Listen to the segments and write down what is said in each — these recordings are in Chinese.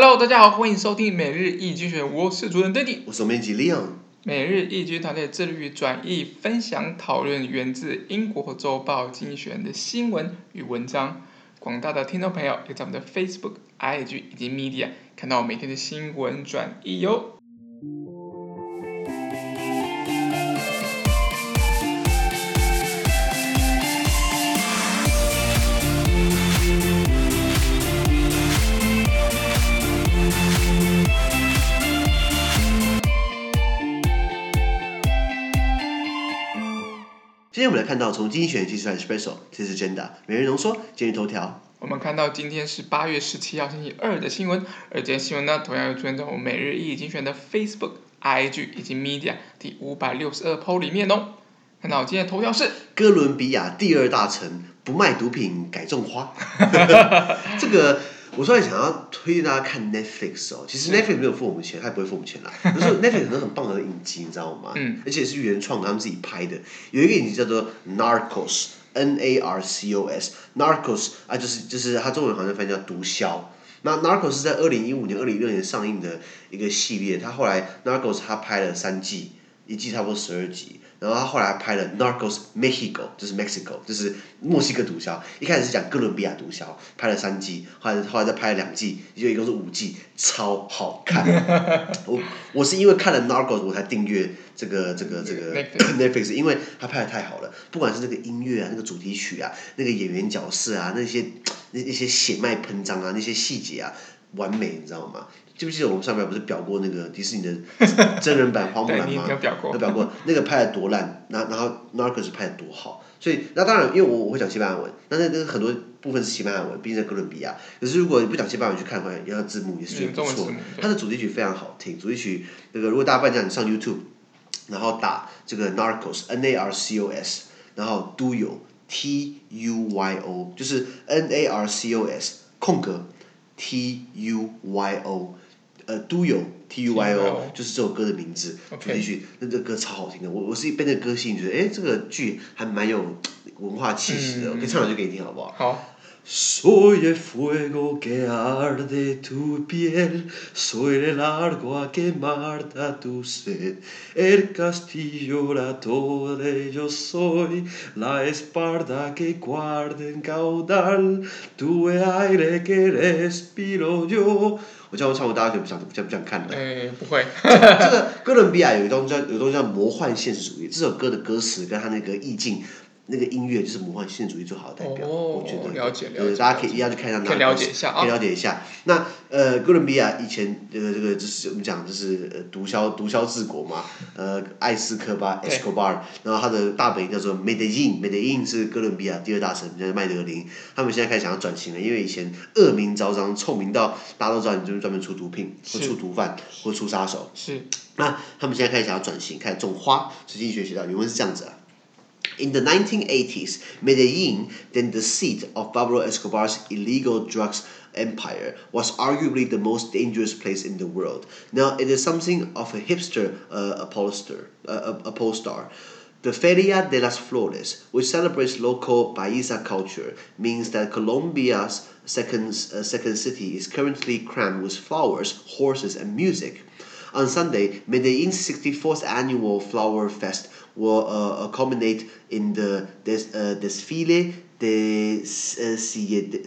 Hello，大家好，欢迎收听每日易经济学，我是主持人 Daddy，我是总编辑 Leon。每日易经团队致力于转译、分享、讨论源自英国周报《经济学人》的新闻与文章。广大的听众朋友，可以在我们的 Facebook、IG 以及 Media 看到我每天的新闻转译哟。今天我们来看到从经济学人计算 Espresso，这是真的。每日浓缩，今日头条。我们看到今天是八月十七号星期二的新闻，而这些新闻呢，同样又出现在我们每日一经选的 Facebook、IG 以及 Media 第五百六十二 PO 里面哦。看到今天的头条是哥伦比亚第二大城不卖毒品改种花，这个。我突然想要推荐大家看 Netflix 哦，其实 Netflix 没有付我们钱，他也不会付我们钱啦。可是 Netflix 很多很棒的影集，你知道吗？嗯。而且是原创，他们自己拍的。有一个影集叫做 Narcos，N A R C O S，Narcos 啊，就是就是它中文好像翻译叫毒枭。那 Narcos 是在二零一五年、二零一六年上映的一个系列，它后来 Narcos 它拍了三季，一季差不多十二集。然后他后来拍了《Narcos Mexico》，就是 Mexico，就是墨西哥毒枭。一开始是讲哥伦比亚毒枭，拍了三季，后来后来再拍了两季，就一共是五季，超好看。我我是因为看了《Narcos》，我才订阅这个这个这个 Netflix，因为他拍的太好了，不管是那个音乐啊，那个主题曲啊，那个演员角色啊，那些那那些血脉喷张啊，那些细节啊，完美，你知道吗？记不记得我们上面不是表过那个迪士尼的 真人版花木兰吗？有表过。有表过，那个拍的多烂，然然后 Narcos 拍的多好，所以那当然，因为我我会讲西班牙文，那那那很多部分是西班牙文，毕竟在哥伦比亚。可是如果你不讲西班牙文去看的话，要字幕也是不错。它的主题曲非常好听，主题曲那个如果大家不讲，你上 YouTube，然后打这个 Narcos N A R C O S，然后 Do You T U Y O，就是 N A R C O S 空格 T U Y O。呃，Tuyo T U Y O 就是这首歌的名字，主题曲，那这歌超好听的。我我是一被那歌吸引，觉得哎，这个剧还蛮有文化气息的。我可以唱两句给你听，好不好？好。我叫我唱过，大家就不想不想不想看了。哎，不会。这个哥伦比亚有一东叫有东西叫魔幻现实主义，这首歌的歌词跟它那个意境。那个音乐就是魔幻现实主义最好的代表，我觉得。了解了解。大家可以一样去看一下。可以了解一下啊。可以了解一下。那呃，哥伦比亚以前这个这个就是我们讲就是呃毒枭毒枭治国嘛，呃艾斯科巴 Escobar，然后他的大本营叫做 Medellin，Medellin 是哥伦比亚第二大城，叫麦德林。他们现在开始想要转型了，因为以前恶名昭彰，臭名到大家都知道你就是专门出毒品，或出毒贩，或出杀手。是。那他们现在开始想要转型，开始种花。实际学习到原文是这样子啊。In the 1980s, Medellin, then the seat of Pablo Escobar's illegal drugs empire, was arguably the most dangerous place in the world. Now it is something of a hipster uh, upholster, uh, upholster. The Feria de las Flores, which celebrates local paisa culture, means that Colombia's second, uh, second city is currently crammed with flowers, horses, and music. On Sunday, Medellin's 64th annual Flower Fest will uh, culminate in the des, uh, Desfile de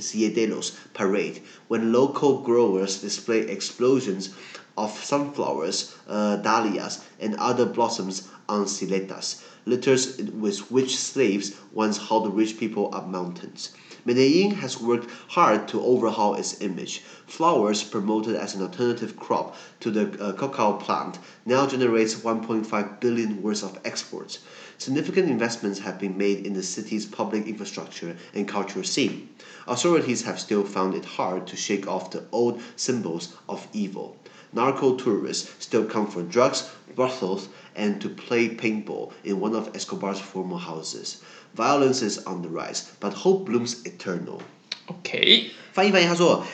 Ciedelos parade, when local growers display explosions of sunflowers, uh, dahlias, and other blossoms on siletas, litters with which slaves once hauled rich people up mountains. Medellin has worked hard to overhaul its image. Flowers, promoted as an alternative crop to the uh, cacao plant, now generates 1.5 billion worth of exports. Significant investments have been made in the city's public infrastructure and cultural scene. Authorities have still found it hard to shake off the old symbols of evil. Narco tourists still come for drugs, brothels, and to play paintball in one of Escobar's former houses. Violence is on the rise, but hope blooms eternal. OK，翻译翻译，他说，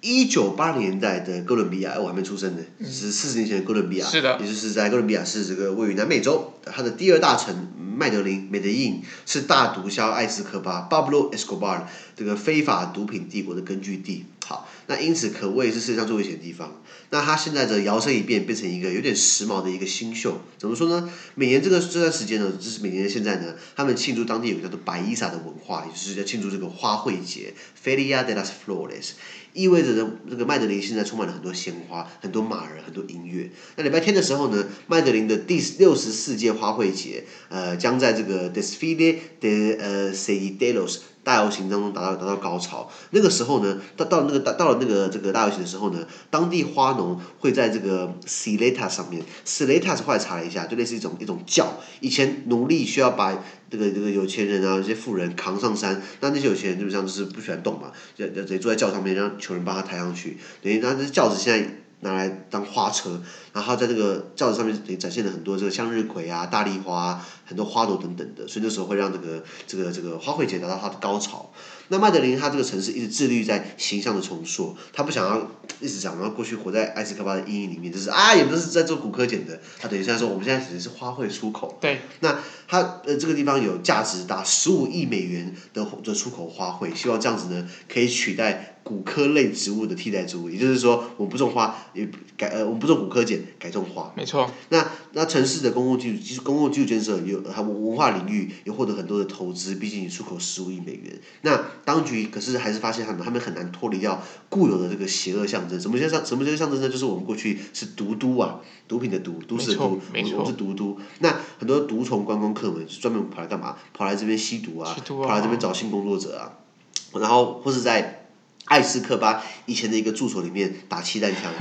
一九八零年代的哥伦比亚，我还没出生呢，是四十年前的哥伦比亚，是的，也就是在哥伦比亚是这个位于南美洲，它的第二大城麦德林 （Medellin） 是大毒枭艾斯科巴 （Pablo Escobar） 这个非法毒品帝国的根据地。好，那因此可谓是世界上最危险的地方。那他现在的摇身一变，变成一个有点时髦的一个新秀。怎么说呢？每年这个这段时间呢，就是每年现在呢，他们庆祝当地有个叫做白伊萨的文化，也就是要庆祝这个花卉节 Feria de las Flores，意味着呢，这个麦德林现在充满了很多鲜花、很多马儿、很多音乐。那礼拜天的时候呢，麦德林的第六十四届花卉节，呃，将在这个 Desfile de 呃 Seidelos 大游行当中达到达到高潮。那个时候呢，到到那个到到了那个这个大游行的时候呢，当地花农会在这个 Sileta 上面，Sileta 是后来查了一下，就类似一种一种轿。以前奴隶需要把这个这个有钱人啊，这些富人扛上山，那那些有钱人基本上就是不喜欢动嘛，就就得坐在轿上面，让穷人帮他抬上去。等于那这轿子现在。拿来当花车，然后在这个轿子上面也展现了很多这个向日葵啊、大丽花啊、很多花朵等等的，所以那时候会让这个这个这个花卉节达到它的高潮。那麦德林他这个城市一直致力于在形象的重塑，他不想要一直讲，然后过去活在埃斯科巴的阴影里面，就是啊，也不是在做古柯碱的，他等于现在说我们现在只是花卉出口。对。那他呃这个地方有价值达十五亿美元的的出口花卉，希望这样子呢可以取代。古柯类植物的替代植物，也就是说，我们不种花，也改呃，我们不种骨科碱，改种花。没错。那那城市的公共基础，其实公共基础建设有，还文化领域也获得很多的投资，毕竟你出口十五亿美元。那当局可是还是发现他们，他们很难脱离掉固有的这个邪恶象征。什么叫象？什么叫象征呢？就是我们过去是毒都啊，毒品的毒，都市的毒，没错，我们是毒都。那很多毒虫观光客们专门跑来干嘛？跑来这边吸毒啊，毒啊跑来这边找性工作者啊，然后或是在。艾斯克巴以前的一个住所里面打气弹枪，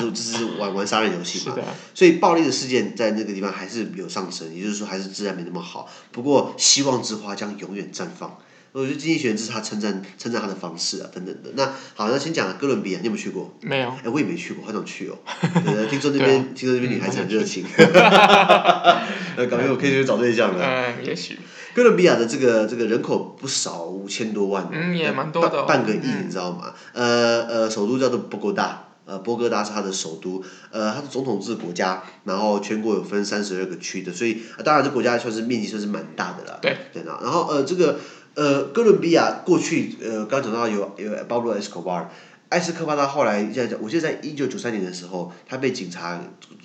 就 就是玩玩杀人游戏嘛。所以暴力的事件在那个地方还是有上升，也就是说还是治安没那么好。不过希望之花将永远绽放。我觉得经济学院这是他称赞称赞他的方式啊，等等的。那好，那先讲哥伦比亚，你有没有去过？没有。哎，我也没去过，好想去哦。听说那边，听说那边女孩子很热情。呃，感觉我可以去找对象了。嗯，也许。哥伦比亚的这个这个人口不少，五千多万，嗯，也蛮多的，哦，半个亿，你知道吗？呃呃，首都叫做波哥大，呃，波哥大是它的首都，呃，它是总统制国家，然后全国有分三十二个区的，所以，呃、当然这国家算是面积算是蛮大的了。对。对的，然后呃，这个呃，哥伦比亚过去呃，刚讲到有有巴布罗·埃斯科巴，埃斯科巴他后来在我记得在一九九三年的时候，他被警察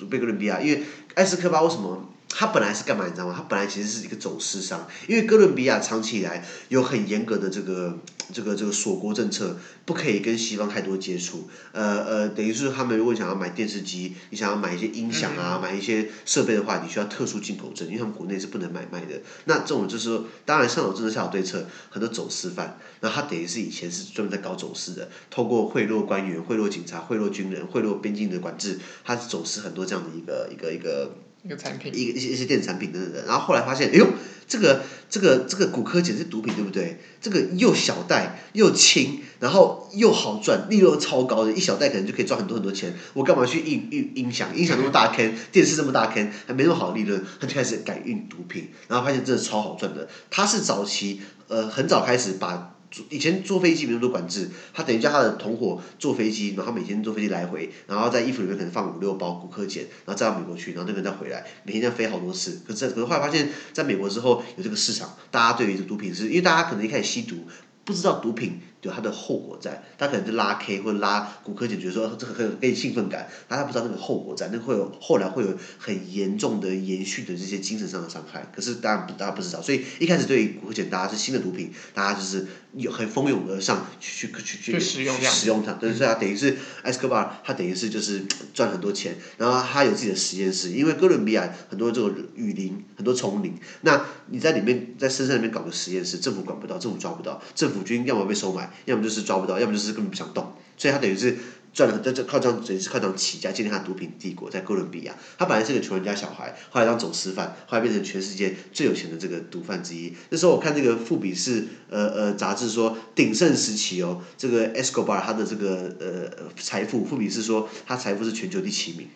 被哥伦比亚，因为埃斯科巴为什么？他本来是干嘛你知道吗？他本来其实是一个走私商，因为哥伦比亚长期以来有很严格的这个这个这个锁国政策，不可以跟西方太多接触。呃呃，等于是他们如果想要买电视机，你想要买一些音响啊，买一些设备的话，你需要特殊进口证，因为他们国内是不能买卖的。那这种就是说，当然上有政策下有对策，很多走私犯，那他等于是以前是专门在搞走私的，透过贿赂官员、贿赂警察、贿赂军人、贿赂边境的管制，他是走私很多这样的一个一个一个。一个一个产品，一个一些一些电子产品等等的，然后后来发现，哎呦，这个这个这个骨科碱是毒品，对不对？这个又小袋又轻，然后又好赚，利润超高的，一小袋可能就可以赚很多很多钱。我干嘛去印印音响？音响那么大坑，电视这么大坑，还没那么好的利润，他就开始改运毒品，然后发现真的超好赚的。他是早期呃很早开始把。以前坐飞机没那么多管制，他等于叫他的同伙坐飞机，然后每天坐飞机来回，然后在衣服里面可能放五六包骨科碱，然后再到美国去，然后那个人再回来，每天这样飞好多次。可是可是后来发现，在美国之后有这个市场，大家对于毒品是因为大家可能一开始吸毒，不知道毒品。有它的后果在，他可能就拉 K 或者拉古柯碱，觉得说这个很给你兴奋感，但他不知道那个后果在，那会有后来会有很严重的延续的这些精神上的伤害。可是当然大家不知道，所以一开始对于古柯碱，大家是新的毒品，大家就是有很蜂拥而上去去去去使用使用它。对，所以他等于是埃斯科巴，他等于是就是赚很多钱，然后他有自己的实验室，因为哥伦比亚很多这种雨林，很多丛林，那你在里面在深山里面搞个实验室，政府管不到，政府抓不到，政府军要么被收买。要么就是抓不到，要么就是根本不想动，所以他等于是赚了，在这靠这样等于是靠这样起家，建立他的毒品帝国，在哥伦比亚。他本来是个穷人家小孩，后来当走私犯，后来变成全世界最有钱的这个毒贩之一。那时候我看这个富比士呃呃杂志说，鼎盛时期哦，这个 Escobar 他的这个呃财富，富比士说他财富是全球第七名，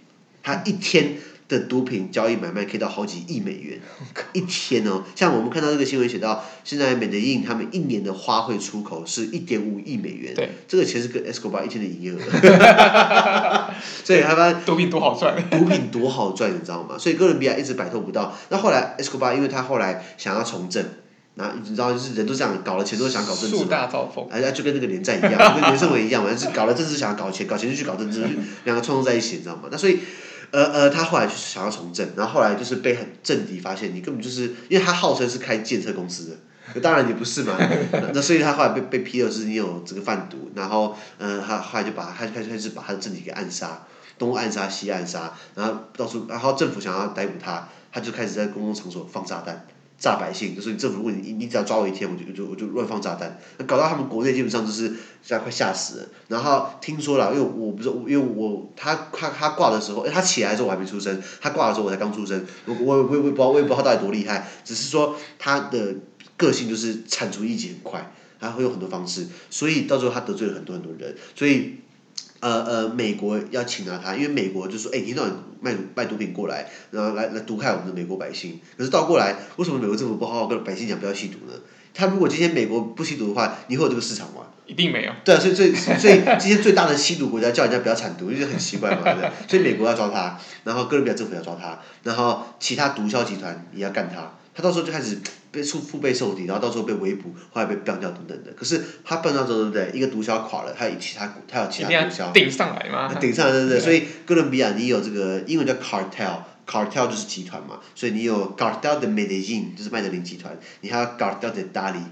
他一天。的毒品交易买卖可以到好几亿美元，一天哦。像我们看到这个新闻写到，现在美的印他们一年的花卉出口是一点五亿美元，对，这个钱是跟 Escobar 一天的营业额。所以他们毒品多好赚，毒品多好赚，你知道吗？所以哥伦比亚一直摆脱不到。那后来 Escobar 因为他后来想要从政，然后你知道，就是人都这样，搞了钱都想搞政治嘛。树大招风。哎，就跟那个连战一样，跟连胜文一样嘛，就是搞了政治想要搞钱，搞钱就去搞政治，两个冲突在一起，你知道吗？那所以，呃呃，他后来就是想要从政，然后后来就是被很政敌发现，你根本就是，因为他号称是开建设公司的，当然你不是嘛。那所以他后来被被批了，是你有这个贩毒，然后，嗯、他后来就把他开始开始把他的政敌给暗杀，东暗杀西暗杀，然后到处，然后政府想要逮捕他，他就开始在公共场所放炸弹。炸百姓，就是你政府，如果你你只要抓我一天，我就我就我就乱放炸弹，搞到他们国内基本上就是现在快吓死了。然后听说了，因为我不是，因为我他他他挂的时候，他起来的时候我还没出生，他挂的时候我才刚出生，我我我我也不知道我也不知道他到底多厉害，只是说他的个性就是铲除异己很快，他会有很多方式，所以到最后他得罪了很多很多人，所以。呃呃，美国要擒拿他，因为美国就说，哎，你卖卖毒品过来，然后来来毒害我们的美国百姓。可是倒过来，为什么美国政府不好好跟百姓讲不要吸毒呢？他如果今天美国不吸毒的话，你会有这个市场吗？一定没有。对啊，所以所以所以今天最大的吸毒国家叫人家不要产毒，因为很奇怪嘛，对不对？所以美国要抓他，然后哥伦比亚政府要抓他，然后其他毒枭集团也要干他。他到时候就开始被腹腹背受敌，然后到时候被围捕，后来被干掉等等的。可是他干掉之后，对不对？一个毒枭垮了，他有其他，他有其他毒枭。顶上来吗？顶上来，对不对。所以哥伦比亚你有这个英文叫 cartel，cartel 就是集团嘛。所以你有 cartel de Medellin 就是麦德林集团。你还有 cartel de Dali。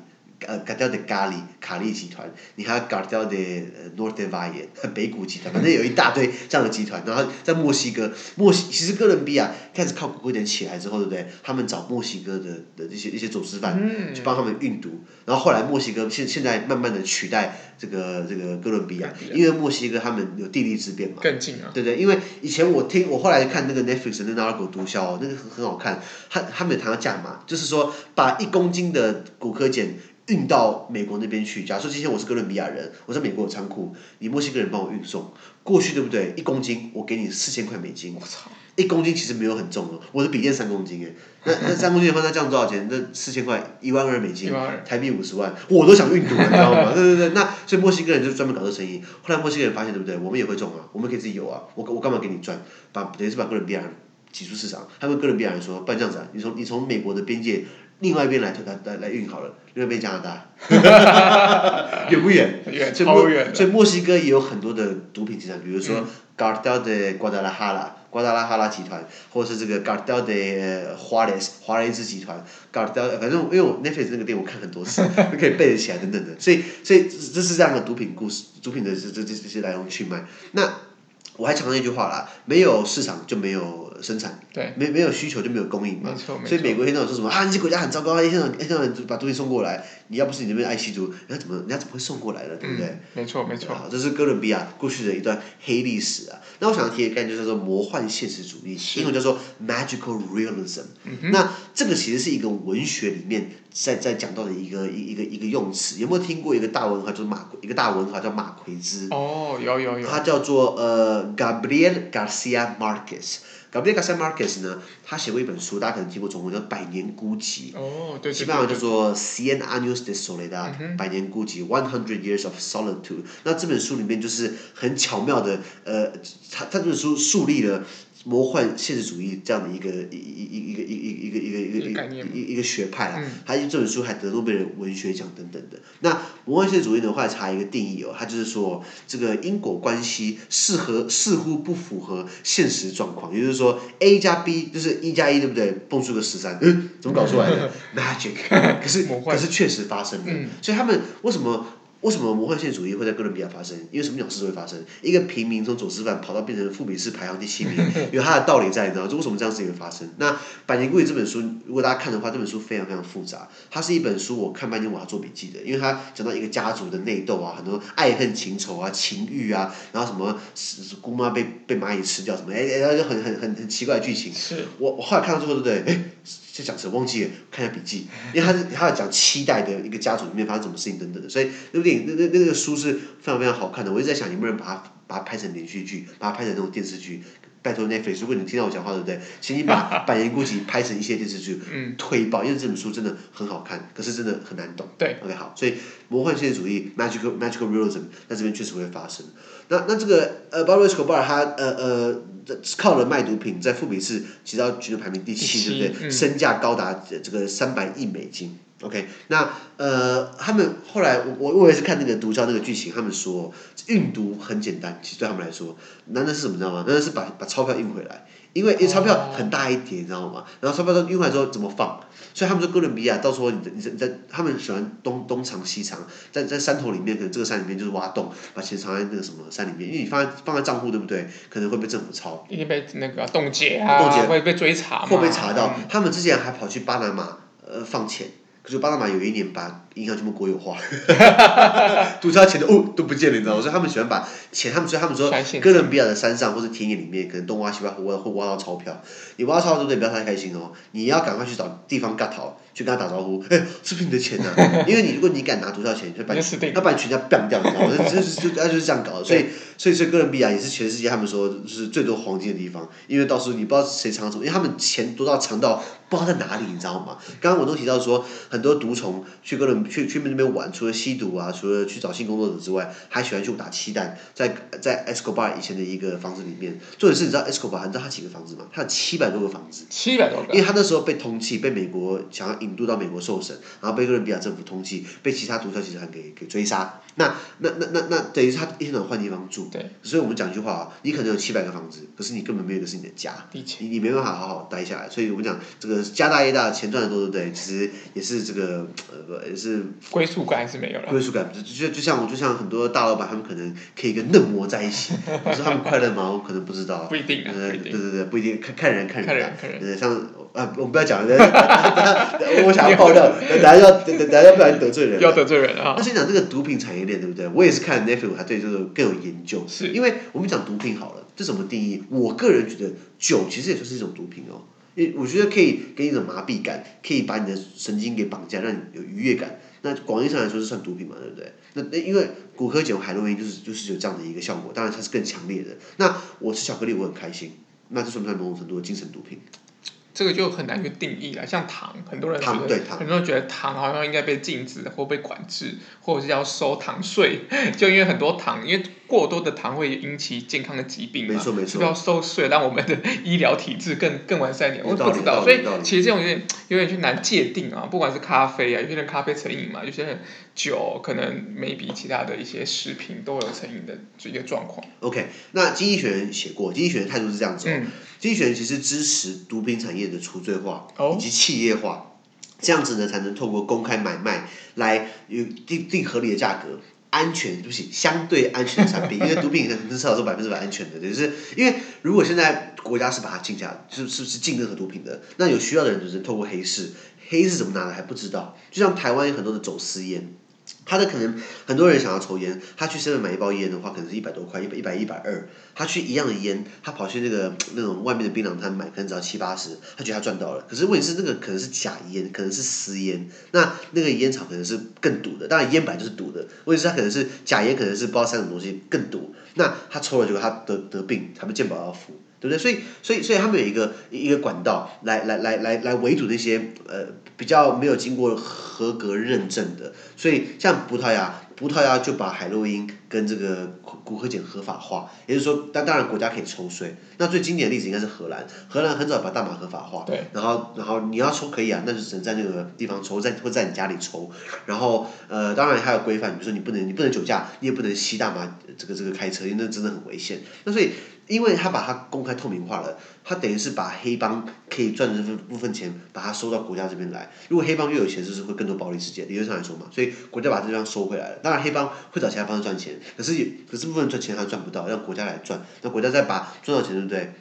呃，Cartel de Cali 卡利集团，你还有 Cartel de Norte Valle 北谷集团，反正有一大堆这样的集团。然后在墨西哥，墨西其实哥伦比亚开始靠古古典起来之后，对不对？他们找墨西哥的的一些一些走私犯去帮他们运毒，然后后来墨西哥现现在慢慢的取代这个这个哥伦比亚，因为墨西哥他们有地利之便嘛。更近啊。对对，因为以前我听我后来看那个 Netflix 的那《Narco 毒枭》，那个很很好看，他他们有谈到价码，就是说把一公斤的古柯碱。运到美国那边去。假如说今天我是哥伦比亚人，我在美国有仓库，你墨西哥人帮我运送过去，对不对？一公斤我给你四千块美金。我操！一公斤其实没有很重哦，我的笔电三公斤哎，那那三公斤的话，那这样多少钱？那四千块一万二美金，台币五十万，我都想运毒了，你知道吗？对对对，那所以墨西哥人就专门搞这生意。后来墨西哥人发现，对不对？我们也会种啊，我们可以自己有啊，我我干嘛给你赚？把等于是把哥伦比亚人挤出市场。他们哥伦比亚人说，不然这样子啊，你从你从美国的边界。另外一边来来来来运好了，另外一边加拿大，远不远？远，超远。所以墨西哥也有很多的毒品集团，比如说 Cartel de Guadalajara，瓜达拉哈拉集团，或者是这个 Cartel de Juarez，华雷兹集团，Cartel，反正因为我 Netflix 那个电影我看很多次，就 可以背得起来等等的，所以所以这是这样的毒品故事，毒品的这这这这些来龙去脉。那我还强调一句话啦，没有市场就没有。生产，对，没没有需求就没有供应嘛，没错没错，所以美国现在说什么啊？那些国家很糟糕，一天到晚一天到晚把东西送过来，你要不是你那边爱吸毒，人家怎么人家怎么会送过来呢？对不对？嗯、没错没错。这是哥伦比亚过去的一段黑历史啊。那我想要提的概念就是说魔幻现实主义，英文叫做 magical realism。嗯、那这个其实是一个文学里面在在讲到的一个一一个一个用词。有没有听过一个大文豪就是马一个大文豪叫马奎兹？哦，有有有。他叫做呃 Gabriel Garcia Marquez。Gabriel Garcia Marquez 呢，他写过一本书，大家可能听过中文叫《百年孤寂》。哦，对对对。基本上叫做《Cien Años de Soledad》，百年孤寂 （One Hundred Years of Solitude）。那这本书里面就是很巧妙的，呃，他他这本书树立了。魔幻现实主义这样的一个一一一一个一一一个一个一个一个一一个学派啊，他这本书还得诺贝尔文学奖等等的。那魔幻现实主义的话，查一个定义哦，他就是说这个因果关系适合似乎不符合现实状况，也就是说 A 加 B 就是一加一对不对？蹦出个十三，嗯，怎么搞出来的？Magic，可是可是确实发生的，所以他们为什么？为什么魔幻现实主义会在哥伦比亚发生？因为什么鸟事都会发生。一个平民从走私犯跑到变成富比士排行第七名，有它的道理在，你知道吗？为什么这样事情会发生？那《百年孤寂》这本书，如果大家看的话，这本书非常非常复杂。它是一本书，我看半天我要做笔记的，因为它讲到一个家族的内斗啊，很多爱恨情仇啊、情欲啊，然后什么姑妈被被蚂蚁吃掉什么，哎哎，就很很很很奇怪的剧情。是。我我后来看到最后，对不对？哎。就讲什么忘记了，看一下笔记，因为他是他要讲期待的一个家族里面发生什么事情等等的，所以那部电影那那那个书是非常非常好看的。我一直在想有没有人把它把它拍成连续剧，把它拍成那种电视剧。拜托 Netflix，如果你听到我讲话对不对？请你把《百年孤寂》拍成一些电视剧，推爆，因为这本书真的很好看，可是真的很难懂。对，OK 好，所以魔幻现实主义 （magical magical realism） 在这边确实会发生。那那这个呃，Pablo Escobar 他呃呃。靠了卖毒品，在富比士其实要全球排名第七，对不对？嗯、身价高达这个三百亿美金。OK，那呃，他们后来我我也是看那个毒枭那个剧情，他们说运毒很简单，其实对他们来说，难的是什么，你知道吗？难的是把把钞票运回来。因为因为钞票很大一叠，你知道吗？然后钞票都运回来之后怎么放？所以他们说哥伦比亚到时候你在你在你在他们喜欢东东藏西藏，在在山头里面，可能这个山里面就是挖洞，把钱藏在那个什么山里面，因为你放在放在账户对不对？可能会被政府抄。因为被那个冻结啊，冻结会被追查。会被查到，嗯、他们之前还跑去巴拿马呃放钱，可是巴拿马有一年把银行全部国有化，赌场钱都哦都不见了，你知道吗？所以他们喜欢把钱，他们所以他们说哥伦比亚的山上或者田野里面，可能东挖西挖会挖会挖到钞票。你挖到钞对不对？不要太开心哦，你要赶快去找地方割逃，去跟他打招呼。哎，是不是你的钱呐、啊？因为你如果你敢拿毒枭钱，就把你他把你全家毙掉，你知道吗？就就就他就是这样搞的。所以所以所以哥伦比亚也是全世界他们说就是最多黄金的地方，因为到时候你不知道谁藏什么，因为他们钱多到藏到不知道在哪里，你知道吗？刚刚我都提到说很多毒虫去哥伦去去那边玩，除了吸毒啊，除了去找性工作者之外，还喜欢去打气弹，在在 Escobar 以前的一个房子里面。重点是，你知道 Escobar 你知道他几个房子吗？他有七百多个房子。七百多个。因为他那时候被通缉，被美国想要引渡到美国受审，然后被哥伦比亚政府通缉，被其他毒枭集团给给追杀。那那那那那等于是他一天到晚换地方住。对。所以我们讲一句话啊，你可能有七百个房子，可是你根本没有一个是你的家。你你没办法好好待下来，所以我们讲这个家大业大，钱赚的多，对不对？其实也是这个呃也是。归属感还是没有了。归属感就就就像我就像很多大老板，他们可能可以跟嫩模在一起，可是他们快乐吗？我可能不知道。不一定啊。对对对，不一定，看看人看人。看人看人。呃，像啊，我们不要讲了，我想要爆料，等下要等等下不然得罪人。要得罪人啊。那先讲这个毒品产业链，对不对？我也是看 Netflix，还对这个更有研究。是。因为我们讲毒品好了，这怎么定义？我个人觉得酒其实也算是一种毒品哦，因我觉得可以给你一种麻痹感，可以把你的神经给绑架，让你有愉悦感。那广义上来说是算毒品嘛，对不对？那那因为古柯酒海洛因就是就是有这样的一个效果，当然它是更强烈的。那我吃巧克力我很开心，那这算不算某种程度的精神毒品？这个就很难去定义了，像糖，很多人觉得很多人觉得糖好像应该被禁止或被管制，或者是要收糖税，就因为很多糖，因为过多的糖会引起健康的疾病嘛，没错没错，是不是要收税，让我们的医疗体制更更完善一点。我不知道，所以其实这种有点有点去难界定啊，不管是咖啡啊，有些人咖啡成瘾嘛，有些人酒可能 maybe 其他的一些食品都有成瘾的这个状况。OK，那经济学人写过，经济学人态度是这样子哦。嗯经济学人其实支持毒品产业的除罪化以及企业化，这样子呢才能透过公开买卖来有定定合理的价格，安全对不起，相对安全的产品，因为毒品很少是百分之百安全的，就是因为如果现在国家是把它禁下，是是是禁任何毒品的，那有需要的人就是透过黑市，黑市怎么拿的还不知道，就像台湾有很多的走私烟。他的可能很多人想要抽烟，他去 seven 买一包烟的话，可能是一百多块，一百一百一百二。他去一样的烟，他跑去那个那种外面的槟榔摊买，可能只要七八十，他觉得他赚到了。可是问题是，那个可能是假烟，可能是私烟，那那个烟草可能是更毒的。当然烟本来就是毒的，问题是他可能是假烟，可能是不知道三种东西更毒。那他抽了结果他得得病，他们健保要付。对不对？所以，所以，所以他们有一个一个管道来来来来来围堵那些呃比较没有经过合格认证的。所以，像葡萄牙，葡萄牙就把海洛因跟这个骨科碱合法化，也就是说，但当然国家可以抽税。那最经典的例子应该是荷兰，荷兰很早把大麻合法化。对。然后，然后你要抽可以啊，那就只能在那个地方抽，在或在你家里抽。然后，呃，当然还有规范，比如说你不能你不能酒驾，你也不能吸大麻这个这个开车，因为那真的很危险。那所以。因为他把它公开透明化了，他等于是把黑帮可以赚的这部分钱，把它收到国家这边来。如果黑帮越有钱，就是会更多暴力事件。理论上来说嘛，所以国家把这地方收回来了。当然，黑帮会找其他方式赚钱，可是可是部分赚钱他赚不到，让国家来赚。那国家再把赚到钱，对不对？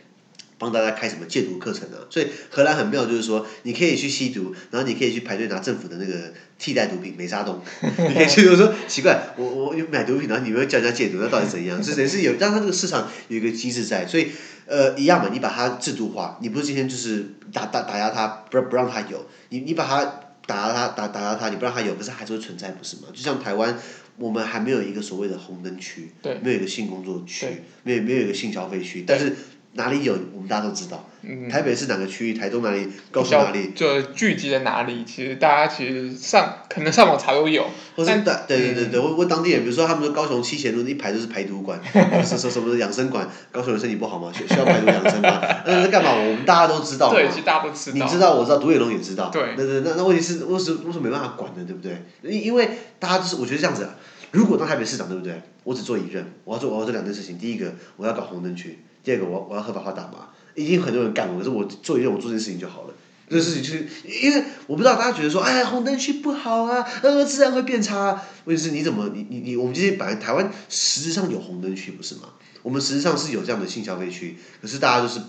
帮大家开什么戒毒课程啊？所以荷兰很妙，就是说你可以去吸毒，然后你可以去排队拿政府的那个替代毒品美沙酮。你可以去，我说奇怪，我我买毒品，然后你们叫人家戒毒，那到底怎样？是等于是有，让它这个市场有一个机制在，所以呃一样嘛，你把它制度化，你不是今天就是打打打压它，不不让他有，你你把它打压他打打压他，你不让他有，可是还是会存在，不是吗？就像台湾，我们还没有一个所谓的红灯区，没有一个性工作区，没有没有一个性消费区，但是。哪里有，我们大家都知道。嗯、台北是哪个区域？台东哪里？高雄哪里？就聚集在哪里？其实大家其实上可能上网查都有。或是对对对对，问问当地人，比如说他们说高雄七贤路一排都是排毒馆，什什什么养生馆？高雄人身体不好吗？需需要排毒养生吗？那是干嘛？我们大家都知道。对，其实大家都知道。你知道，我知道，独眼龙也知道。对。对对，那那问题是，为什么为什么没办法管呢？对不对？因因为大家就是，我觉得这样子啊，如果当台北市长，对不对？我只做一任，我要做我要做两件事情。第一个，我要搞红灯区；第二个，我我要合法化大麻。已经很多人干了，可是我做一件我做这件事情就好了。这个事情就是，因为我不知道大家觉得说，哎，红灯区不好啊，呃，自然会变差啊。问题是你怎么，你你你，我们今天本来台湾实质上有红灯区不是吗？我们实质上是有这样的性消费区，可是大家就是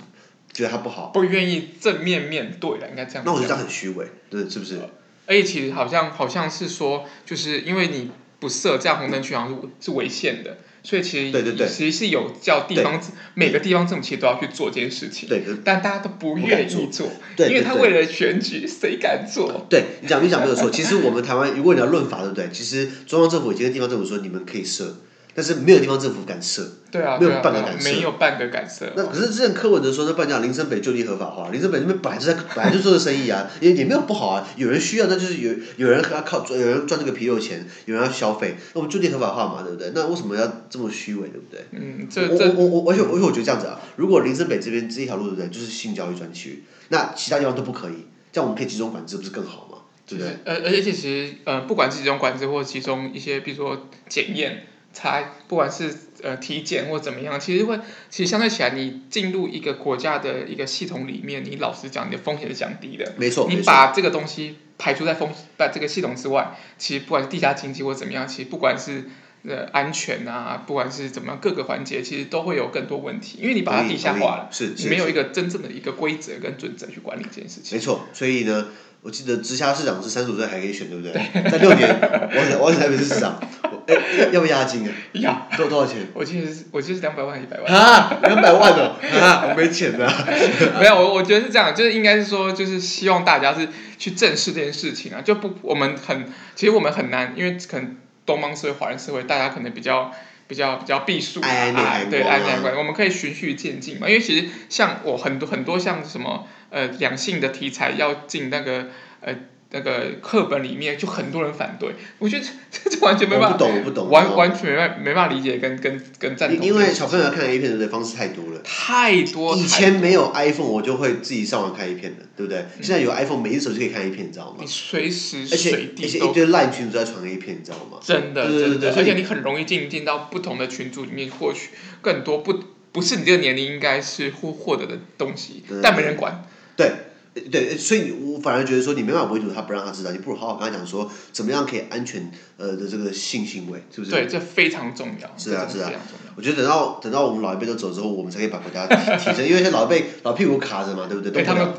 觉得它不好，不愿意正面面对了，应该这样。那我觉得这样很虚伪，对，是不是？而且其实好像好像是说，就是因为你不设这样红灯区，好像是是违宪的。所以其实对对对其实是有叫地方每个地方政府其实都要去做这件事情，对但大家都不愿意做，对因为他为了选举，谁敢做？对你讲你讲没有错，其实我们台湾，如果你要论法，对不对？其实中央政府已经跟地方政府说，你们可以设。但是没有地方政府敢设，对啊，没有半个敢设，没有半个敢设。那可是之前柯文哲说，那不然讲林森北就地合法化，林森北那边本来就在 本来就做的生意啊，也也没有不好啊。有人需要，那就是有有人要靠有人赚这个皮肉钱，有人要消费，那我们就地合法化嘛，对不对？那为什么要这么虚伪，对不对？嗯，这这我我我而且而且我觉得这样子啊，如果林森北这边这一条路对不对，就是性教育专区，那其他地方都不可以，这样我们可以集中管制，不是更好吗？对不对？呃，而且其实呃，不管是集中管制或集中一些，比如说检验。才不管是呃体检或怎么样，其实会其实相对起来，你进入一个国家的一个系统里面，你老实讲，你的风险是降低的。没错。你把这个东西排除在风在这个系统之外，其实不管是地下经济或怎么样，其实不管是呃安全啊，不管是怎么样各个环节，其实都会有更多问题，因为你把它地下化了，是，你没有一个真正的一个规则跟准则去管理这件事情。没错，所以呢。我记得直辖市长是三十五岁还可以选，对不对？在六年，我想我想台北市市长，哎，要不要押金啊？要。多多少钱？我记得是，我记得是两百万，一百万。啊，两百万哦！啊，我没钱的。没有，我我觉得是这样，就是应该是说，就是希望大家是去正视这件事情啊，就不，我们很，其实我们很难，因为可能东方社会、华人社会，大家可能比较比较比较避俗啊，对，爱爱关，我们可以循序渐进嘛，因为其实像我很多很多像什么。呃，两性的题材要进那个呃那个课本里面，就很多人反对。我觉得这 这完全没办法，我不懂，我不懂，完完全没办没办法理解跟跟跟赞同。因为小朋友要看 A 片的方式太多了。太多。以前没有 iPhone，我就会自己上网看 A 片的，对不对？现在有 iPhone，每一只手机可以看 A 片，你知道吗？你随时随地都。而且一堆烂群都在传 A 片，你知道吗？真的，真的，而且你很容易进进到不同的群组里面获取更多不不是你这个年龄应该是获获得的东西，但没人管。对。对，所以我反而觉得说，你没办法围堵他，不让他知道，你不如好好跟他讲说，怎么样可以安全呃的这个性行为，是不是？对，这非常重要。是啊，是啊。我觉得等到等到我们老一辈都走之后，我们才可以把国家提提升，因为现在老一辈老屁股卡着嘛，对不对？对他们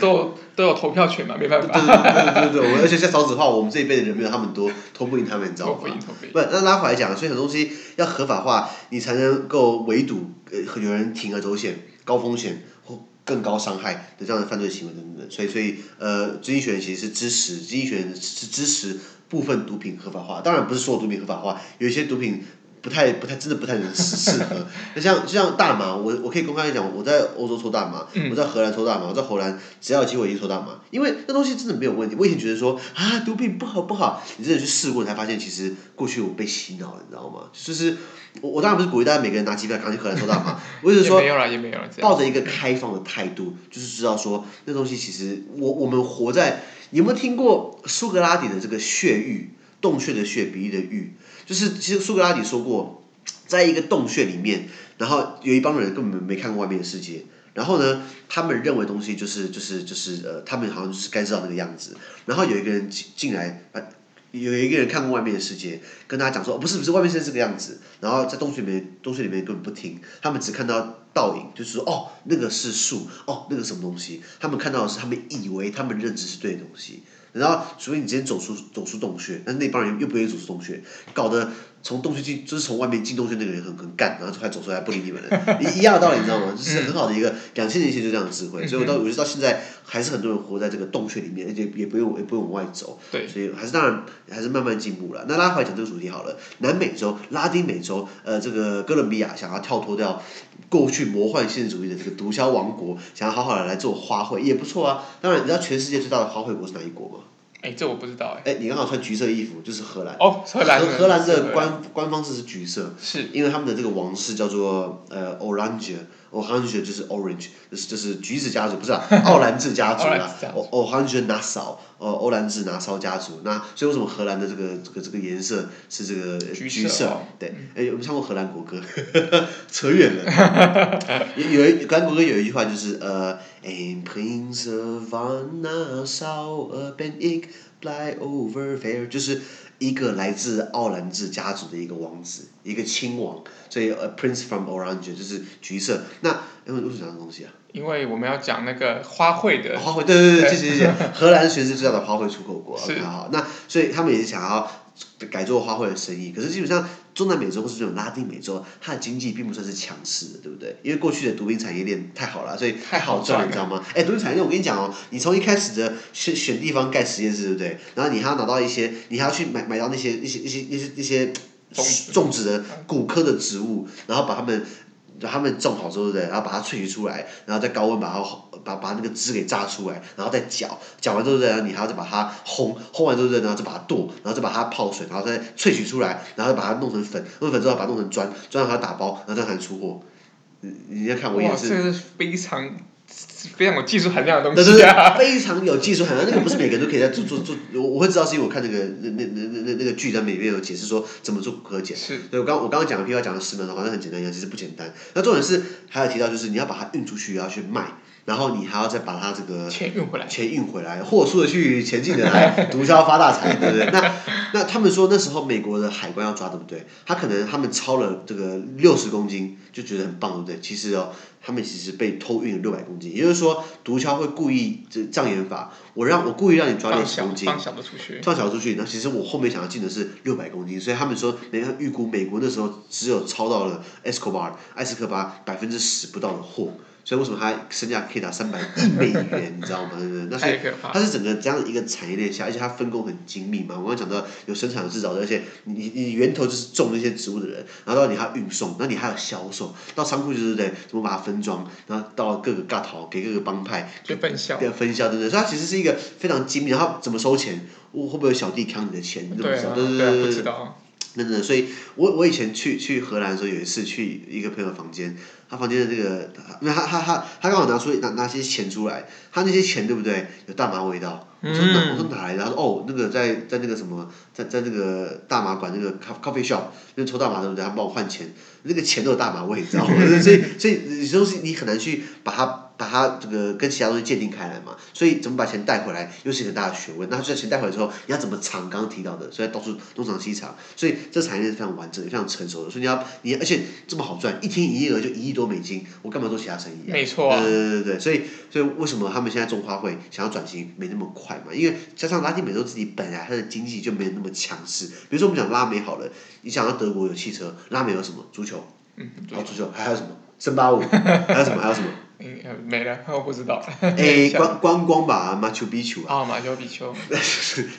都都有投票权嘛，没办法。对对对对对，而且现在少子化，我们这一辈的人没有他们多，拖不赢他们，你知道吗？不赢。不，那拉回来讲，所以很多东西要合法化，你才能够围堵呃有人铤而走险、高风险。更高伤害的这样的犯罪行为等等，所以所以呃，经济学人其实是支持，经济学人是支持部分毒品合法化，当然不是所有毒品合法化，有一些毒品不太不太真的不太能适适合。那像就像大麻，我我可以公开讲，我在欧洲抽大麻，我在荷兰抽大麻，我在荷兰只要有机会一抽大麻，因为那东西真的没有问题。我以前觉得说啊，毒品不好不好，你真的去试过，你才发现其实过去我被洗脑了，你知道吗？就是。我我当然不是鼓励大家每个人拿机票赶去荷兰抽大麻，我只是说 抱着一个开放的态度，就是知道说那东西其实我我们活在，你有没有听过苏格拉底的这个穴喻，洞穴的穴，比喻的喻，就是其实苏格拉底说过，在一个洞穴里面，然后有一帮人根本没看过外面的世界，然后呢，他们认为东西就是就是就是呃，他们好像是该知道那个样子，然后有一个人进进来啊有一个人看过外面的世界，跟大家讲说，不是不是，外面是这个样子。然后在洞穴里面，洞穴里面根本不听，他们只看到倒影，就是说，哦，那个是树，哦，那个什么东西。他们看到的是他们以为他们认知是对的东西。然后，除非你今天走出走出洞穴，但那帮人又不愿意走出洞穴，搞得从洞穴进，就是从外面进洞穴那个人很很干，然后就快走出来不理你们了，一一样的道理，你知道吗？就是很好的一个两千年前就这样的智慧，所以我到我觉得到现在还是很多人活在这个洞穴里面，而且也不用也不用往外走，对，所以还是当然还是慢慢进步了。那拉回来讲这个主题好了，南美洲、拉丁美洲，呃，这个哥伦比亚想要跳脱掉过去魔幻现实主义的这个毒枭王国，想要好好的来做花卉也不错啊。当然，你知道全世界最大的花卉国是哪一国吗？哎，这我不知道哎。哎，你刚好穿橘色衣服，就是荷兰。哦，荷兰。荷兰的官官方字是橘色。是。因为他们的这个王室叫做呃 Orange，Orange 就是 Orange，就是就是橘子家族，不是啊，奥兰治家族啊，Orange Nassau，哦，欧兰治拿骚家族。那所以为什么荷兰的这个这个这个颜色是这个橘色？对，哎，我们唱过荷兰国歌，扯远了。有一荷兰国歌有一句话就是呃。Een prince van Nassau, ben ik blij over ver，就是一个来自奥兰治家族的一个王子，一个亲王，所以 a prince from Orange 就是橘色。那因为为什么讲这东西啊？因为我们要讲那个花卉的。花卉，对对对，谢谢谢谢。荷兰是全世界最大的花卉出口国。是。好，那所以他们也是想要改做花卉的生意，可是基本上。中南美洲或是这种拉丁美洲，它的经济并不算是强势的，对不对？因为过去的毒品产业链太好了，所以太好赚，你知道吗？哎，毒品产业链，我跟你讲哦，你从一开始的选选地方盖实验室，对不对？然后你还要拿到一些，你还要去买买到那些一些一些一些一些种植的骨科的植物，然后把它们。就他们种好之后，对不对？然后把它萃取出来，然后在高温把它把把那个汁给榨出来，然后再搅，搅完之后，然后你还要再把它烘，烘完之后，然后再把它剁，然后再把它泡水，然后再萃取出来，然后再把它弄成粉，弄成粉之后把它弄成砖，砖让它打包，然后再才能出货。你你要看我也是。这是非常。非常有技术含量的东西啊！非常有技术含量，那个不是每个人都可以在做做做。我我会知道是因为我看那个那那那那那那个剧在里面有解释说怎么做古柯碱。是。对，我刚我刚刚讲的，譬如讲的十秒钟，好像很简单一样，其实不简单。那重点是还有提到就是你要把它运出去，要去卖。然后你还要再把它这个钱运回来，钱运回来，货出的去，钱进的来，毒枭发大财，对不对？那那他们说那时候美国的海关要抓，对不对？他可能他们超了这个六十公斤，就觉得很棒，对不对？其实哦，他们其实被偷运了六百公斤，也就是说，毒枭会故意这障眼法，我让我故意让你抓六十公斤，放小的出去，放小出去，那其实我后面想要进的是六百公斤，所以他们说，人家预估美国那时候只有超到了 Escobar 艾斯科巴百分之十不到的货。所以为什么它身价可以达三百 亿美元，你知道吗？对不对？那是它是整个这样一个产业链下，而且它分工很精密嘛。我刚刚讲到有生产有制造的，而且你你源头就是种那些植物的人，然后你还要运送，那你还有销售，到仓库就是对，怎么把它分装，然后到各个嘎头给各个帮派给分销，对分销，对不对？所以它其实是一个非常精密，然后怎么收钱？我会不会有小弟抢你的钱？你都不知道，对对对，不知道。真的，所以我我以前去去荷兰的时候，有一次去一个朋友房间。他房间的那个，因为他他他他刚好拿出拿拿些钱出来，他那些钱对不对？有大麻味道。我说哪我说哪来的？他说哦，那个在在那个什么，在在那个大麻馆那个咖咖啡 shop，那抽大麻对不对？他帮我换钱，那个钱都有大麻味，你知道吗？所以所以有些东西你很难去把它。把它这个跟其他东西鉴定开来嘛，所以怎么把钱带回来又是一个大的学问。那这钱带回来之后，你要怎么藏？刚刚提到的，所以到处东藏西藏，所以这产业链是非常完整的、非常成熟的。所以你要你而且这么好赚，一天营业额就一亿多美金，我干嘛做其他生意、啊？没错、啊。对对对对，所以所以为什么他们现在种花卉想要转型没那么快嘛？因为加上拉丁美洲自己本来它的经济就没有那么强势。比如说我们讲拉美好了，你想到德国有汽车，拉美有什么？足球。嗯。足球还有什么？森巴舞。还有什么？还有什么？嗯，没了，我不知道。哎，观观光吧，马丘比丘啊。啊，马丘比丘。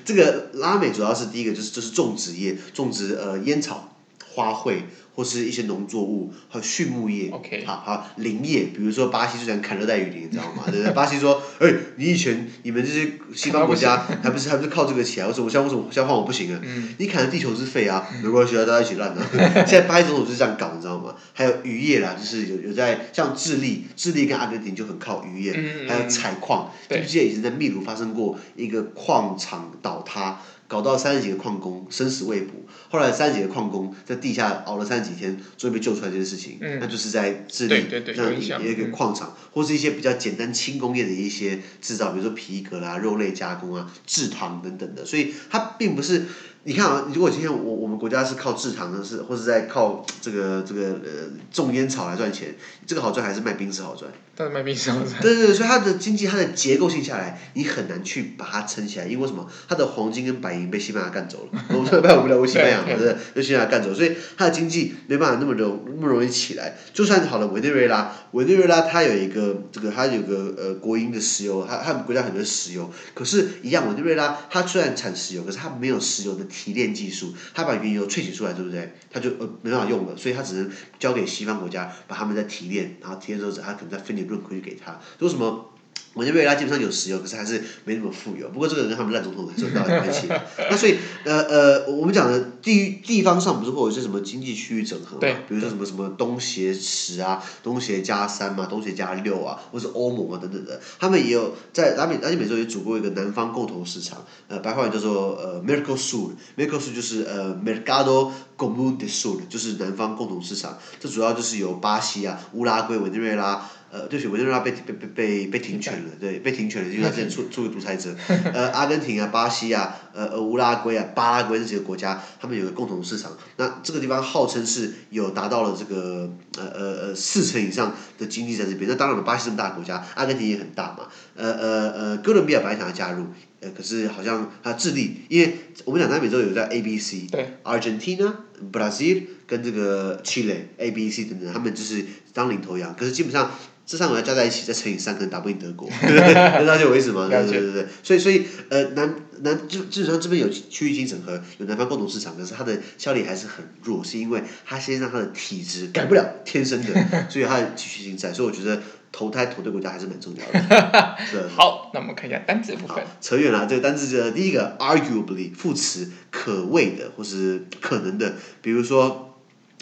这个拉美主要是第一个就是就是种植业，种植呃烟草、花卉。或是一些农作物，还有畜牧业.好好林业，比如说巴西最喜欢砍热带雨林，你知道吗？对不对？巴西说，哎、欸，你以前你们这些西方国家 还不是还不是靠这个起来？为什么现在为什么现在换我不行啊？嗯、你砍了地球是废啊，没关系啊，大家一起烂啊。现在巴西总统就是这样搞，你知道吗？还有渔业啦，就是有有在像智利，智利跟阿根廷就很靠渔业，嗯、还有采矿。记不记得以前在秘鲁发生过一个矿场倒塌？搞到三十几个矿工生死未卜，后来三十几个矿工在地下熬了三十几天，终于被救出来这件事情，嗯、那就是在智利这样一个矿场，嗯、或是一些比较简单轻工业的一些制造，比如说皮革啦、肉类加工啊、制糖等等的，所以它并不是你看啊，如果今天我我们国家是靠制糖的，是或是在靠这个这个呃种烟草来赚钱，这个好赚还是卖冰室好赚？但是卖冰室好赚。对对对，所以它的经济它的结构性下来，你很难去把它撑起来，因为什么？它的黄金跟白银被西班牙干走了，我们不要不要西班牙嘛，对？被西班牙干走，所以它的经济没办法那么容那么容易起来。就算好了，委内瑞拉，委内瑞拉它有一个这个它有个呃国营的石油，它它国家很多石油，可是，一样委内瑞拉它虽然产石油，可是它没有石油的提炼技术。他把原油萃取出来，对不对？他就呃没办法用了，所以他只能交给西方国家，把他们再提炼，然后提炼之后，他可能再分点润亏给他。为什么？委内瑞拉基本上有石油，可是还是没那么富有。不过这个跟他们烂总统还是有大关系。那所以呃呃，我们讲的地地方上不是会有一些什么经济区域整合嘛？对。比如说什么什么东协十啊，东协加三嘛，东协加六啊，或是欧盟啊等等的，他们也有在拉美拉丁美洲也组过一个南方共同市场，呃，白话语叫做呃 Mercosur，Mercosur 就是呃 Mercado Común del Sur，就是南方共同市场。这主要就是由巴西啊、乌拉圭、委内瑞拉。呃，对不起，委内瑞拉被被被被被停权了，对，被停权了，因为他之前出出个独裁者。呃，阿根廷啊，巴西啊，呃呃，乌拉圭啊，巴拉圭这几个国家，他们有个共同市场。那这个地方号称是有达到了这个呃呃呃四成以上的经济在这边。那当然了，巴西这么大国家，阿根廷也很大嘛。呃呃呃，哥伦比亚本来想要加入，呃，可是好像他智利，因为我们讲南美洲有个叫 A B C，对，Argentina、Brazil 跟这个 Chile A B C 等等，他们就是当领头羊。可是基本上。这三个国家加在一起再乘以三，可能打不赢德国，能了解我意思吗？对对对对，所以所以呃南南就基本上这边有区域性整合，有南方共同市场，可是它的效力还是很弱，是因为它先让它的体质改不了，天生的，所以它的区域性在，所以我觉得投胎投对国家还是蛮重要的。好，那我们看一下单词部分。扯远了，这个单词的第一个 arguably 副词，可谓的或是可能的，比如说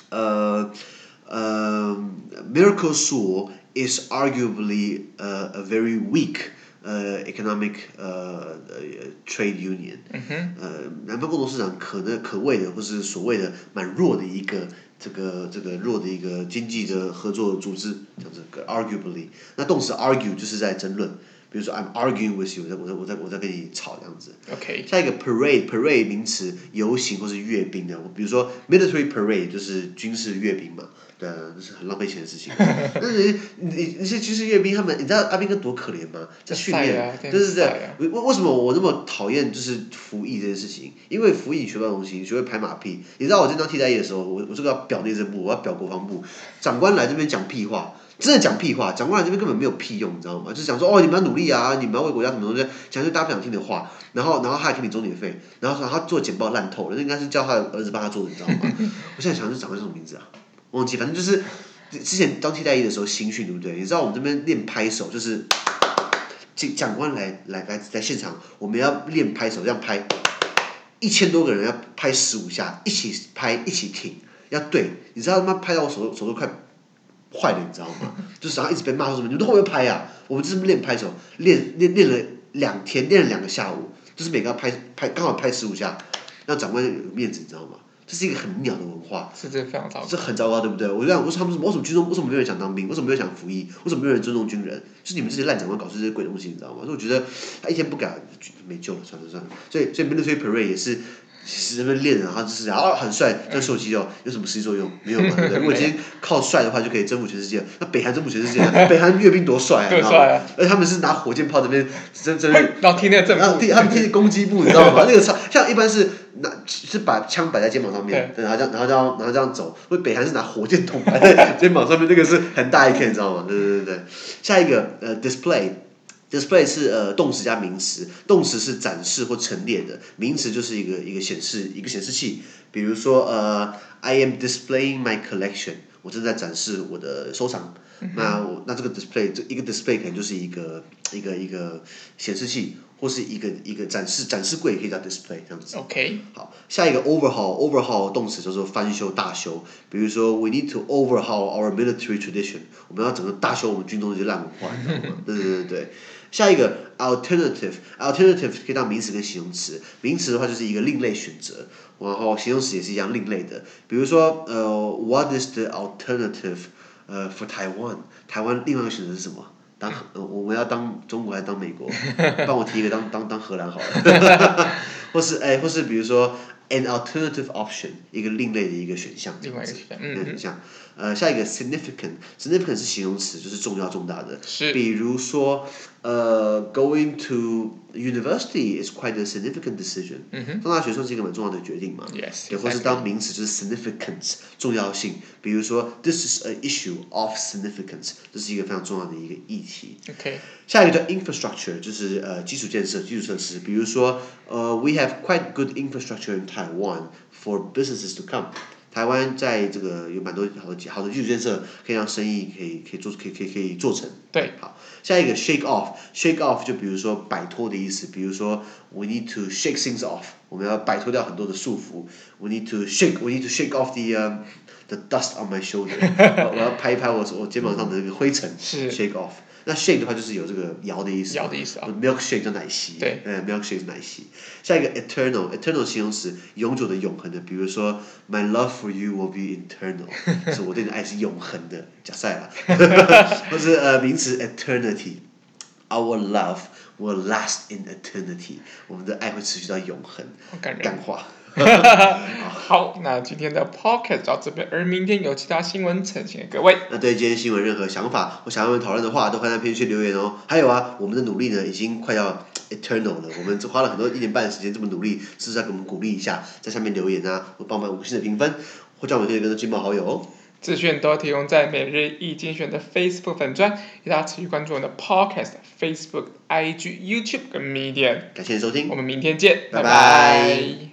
呃呃，Miracle Soul is arguably a very weak economic 呃呃 trade union。呃，南方共同市场可能可谓的或是所谓的蛮弱的一个这个这个弱的一个经济的合作组织，这样子 arguably。那动词 argue 就是在争论，比如说 I'm arguing with you，我在我在我在跟你吵这样子。OK。下一个 parade parade 名词，游行或是阅兵的，比如说 military parade 就是军事阅兵嘛。对啊，那是很浪费钱的事情。但是你那些军事阅兵，他们你知道阿兵哥多可怜吗？在训练，啊、对对对。为为什么我那么讨厌就是服役这件事情？因为服役学不到东西，学会拍马屁。你知道我这当替代役的时候，我我这个要表内政部，我要表国防部。长官来这边讲屁话，真的讲屁话。长官来这边根本没有屁用，你知道吗？就是讲说哦，你们要努力啊，你们要为国家什么东西，讲一些大家不想听的话。然后然后他还给你中点费，然后说他做简报烂透了，那应该是叫他的儿子帮他做的，你知道吗？我现在想，这长官叫什么名字啊？忘记，反正就是之前当替代役的时候新训，对不对？你知道我们这边练拍手，就是长长官来来来在现场，我们要练拍手，这样拍一千多个人要拍十五下，一起拍一起挺，要对，你知道他妈拍到我手手都快坏了，你知道吗？就是然后一直被骂说什么，你们都会不会拍呀？我们就是练拍手，练练练了两天，练了两个下午，就是每个要拍拍刚好拍十五下，让长官有面子，你知道吗？这是一个很鸟的文化，是这非常糟糕，这很糟糕，对不对？我就讲，为什么他们为什么军中为什么没有人想当兵？为什么没有人想服役？为什么没有人尊重军人？就是你们这些烂长官搞出这些鬼东西，你知道吗？所以我觉得他一天不改，没救了，算了算了。所以所以 military parade 也是。其实人们练人，他就是然后很帅，这样秀肌肉有什么实际作用？没有嘛？对不对？如果今天靠帅的话就可以征服全世界，那 北韩征服全世界，北韩阅兵多帅啊！然后而且他们是拿火箭炮这边真真，然后听那个然后听他们听攻击步，你知道吗？那个超像一般是拿是把枪摆在肩膀上面，然后这样然后这样然后这样走。因为北韩是拿火箭筒摆在肩膀上面，那个是很大一片，你知道吗？对对对对。下一个呃，display。Display 是呃动词加名词，动词是展示或陈列的，名词就是一个一个显示一个显示器。比如说呃，I am displaying my collection，我正在展示我的收藏。嗯、那我那这个 display 这一个 display 可能就是一个一个一个显示器，或是一个一个展示展示柜，可以叫 display 这样子。OK。好，下一个 overhaul，overhaul 动词叫做翻修大修。比如说，we need to overhaul our military tradition，我们要整个大修我们军中的这些烂文化，你知道吗？对对对对。下一个 alternative，alternative 可以当名词跟形容词。名词的话就是一个另类选择，然后形容词也是一样另类的。比如说，呃，what is the alternative？呃，for Taiwan，台湾另外一个选择是什么？当呃我们要当中国还是当美国？帮我提一个当当当荷兰好了。或是哎，或是比如说 an alternative option，一个另类的一个选项。另外一个。选项，呃，下一个 significant，significant 是形容词，就是重要重大的。是。比如说，呃，going to university is quite a significant decision。嗯哼。上大学算是一个蛮重要的决定嘛。Yes。对，或是当名词就是 significance，重要性。比如说，this is an issue of significance，这是一个非常重要的一个议题。OK。下一个叫 infrastructure，就是呃基础建设、基础设施。比如说，呃，we have quite good infrastructure in Taiwan for businesses to come。 台湾在这个有蛮多好的好的基础建设，可以让生意可以可以做可以可以可以做成。对。好，下一个 shake off，shake off 就比如说摆脱的意思，比如说 we need to shake things off，我们要摆脱掉很多的束缚。we need to shake，we need to shake off the、uh, the dust on my shoulder，我要拍一拍我我肩膀上的那个灰尘。是。shake off。那 shake 的话就是有这个摇的意思，摇的意思啊。milk shake 叫奶昔，对，呃，milk shake 是奶昔。下一个 eternal，eternal 形容词，永久的、永恒的，比如说 my love for you will be eternal，是我对你的爱是永恒的，假赛了。或是呃名词 eternity，our love will last in eternity，我们的爱会持续到永恒。感人。干话。好，那今天的 podcast 到这边，而明天有其他新闻呈现给各位。那对今天新闻任何想法或想要我们讨论的话，都欢迎在评论区留言哦。还有啊，我们的努力呢，已经快要 eternal 了。我们花了很多一年半的时间这么努力，是不是要给我们鼓励一下，在下面留言啊，或帮我们五星的评分，或叫我们可以跟着金宝好友哦。资讯都提供在每日一精选的 Facebook 粉专，也大家持续关注我们的 podcast、Facebook、IG、YouTube 跟 Medium。感谢收听，我们明天见，拜拜。拜拜。